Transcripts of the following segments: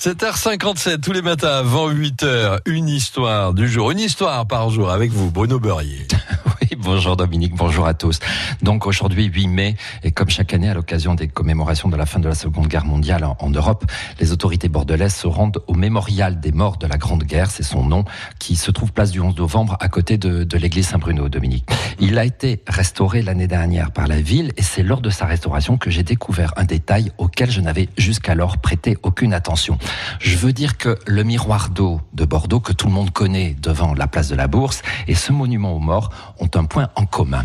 7h57, tous les matins avant 8h, une histoire du jour, une histoire par jour avec vous, Bruno Beurrier. Bonjour Dominique, bonjour à tous. Donc aujourd'hui 8 mai, et comme chaque année à l'occasion des commémorations de la fin de la Seconde Guerre mondiale en, Europe, les autorités bordelaises se rendent au mémorial des morts de la Grande Guerre, c'est son nom, qui se trouve place du 11 novembre à côté de, de l'église Saint-Bruno, Dominique. Il a été restauré l'année dernière par la ville et c'est lors de sa restauration que j'ai découvert un détail auquel je n'avais jusqu'alors prêté aucune attention. Je veux dire que le miroir d'eau de Bordeaux que tout le monde connaît devant la place de la Bourse et ce monument aux morts ont un point en commun.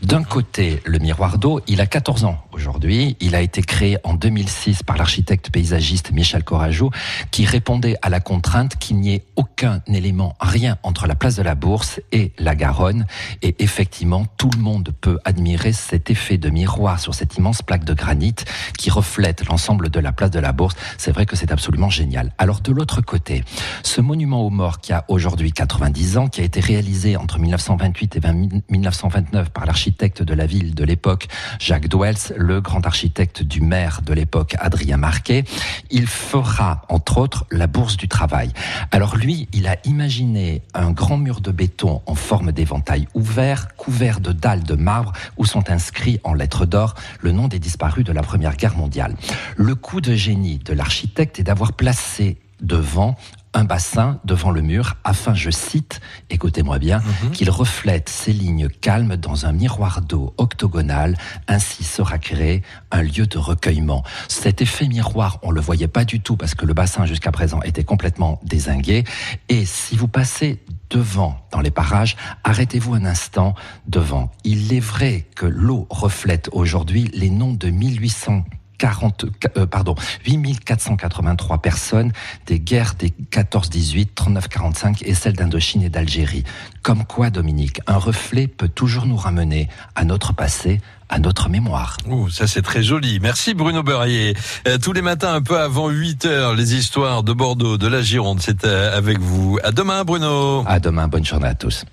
D'un côté, le miroir d'eau, il a 14 ans aujourd'hui. Il a été créé en 2006 par l'architecte paysagiste Michel Corageau, qui répondait à la contrainte qu'il n'y ait aucun élément, rien entre la place de la Bourse et la Garonne. Et effectivement, tout le monde peut admirer cet effet de miroir sur cette immense plaque de granit qui reflète l'ensemble de la place de la Bourse. C'est vrai que c'est absolument génial. Alors de l'autre côté, ce monument aux morts qui a aujourd'hui 90 ans, qui a été réalisé entre 1928 et 1929 par l'architecte de la ville de l'époque, Jacques Dwels, le grand architecte du maire de l'époque, Adrien Marquet, il fera, entre autres, la bourse du travail. Alors lui, il a imaginé un grand mur de béton en forme d'éventail ouvert, couvert de dalles de marbre, où sont inscrits en lettres d'or le nom des disparus de la Première Guerre mondiale. Le coup de génie de l'architecte est d'avoir placé devant un bassin devant le mur afin, je cite, écoutez-moi bien, mhm. qu'il reflète ces lignes calmes dans un miroir d'eau octogonal. Ainsi sera créé un lieu de recueillement. Cet effet miroir, on le voyait pas du tout parce que le bassin jusqu'à présent était complètement désingué. Et si vous passez devant dans les parages, arrêtez-vous un instant devant. Il est vrai que l'eau reflète aujourd'hui les noms de 1800 40, euh, pardon, 8483 personnes des guerres des 14-18, 39-45 et celles d'Indochine et d'Algérie. Comme quoi, Dominique, un reflet peut toujours nous ramener à notre passé, à notre mémoire. Ouh, ça c'est très joli. Merci Bruno Beurrier. Euh, tous les matins, un peu avant 8 heures, les histoires de Bordeaux, de la Gironde, c'est euh, avec vous. À demain Bruno. À demain, bonne journée à tous.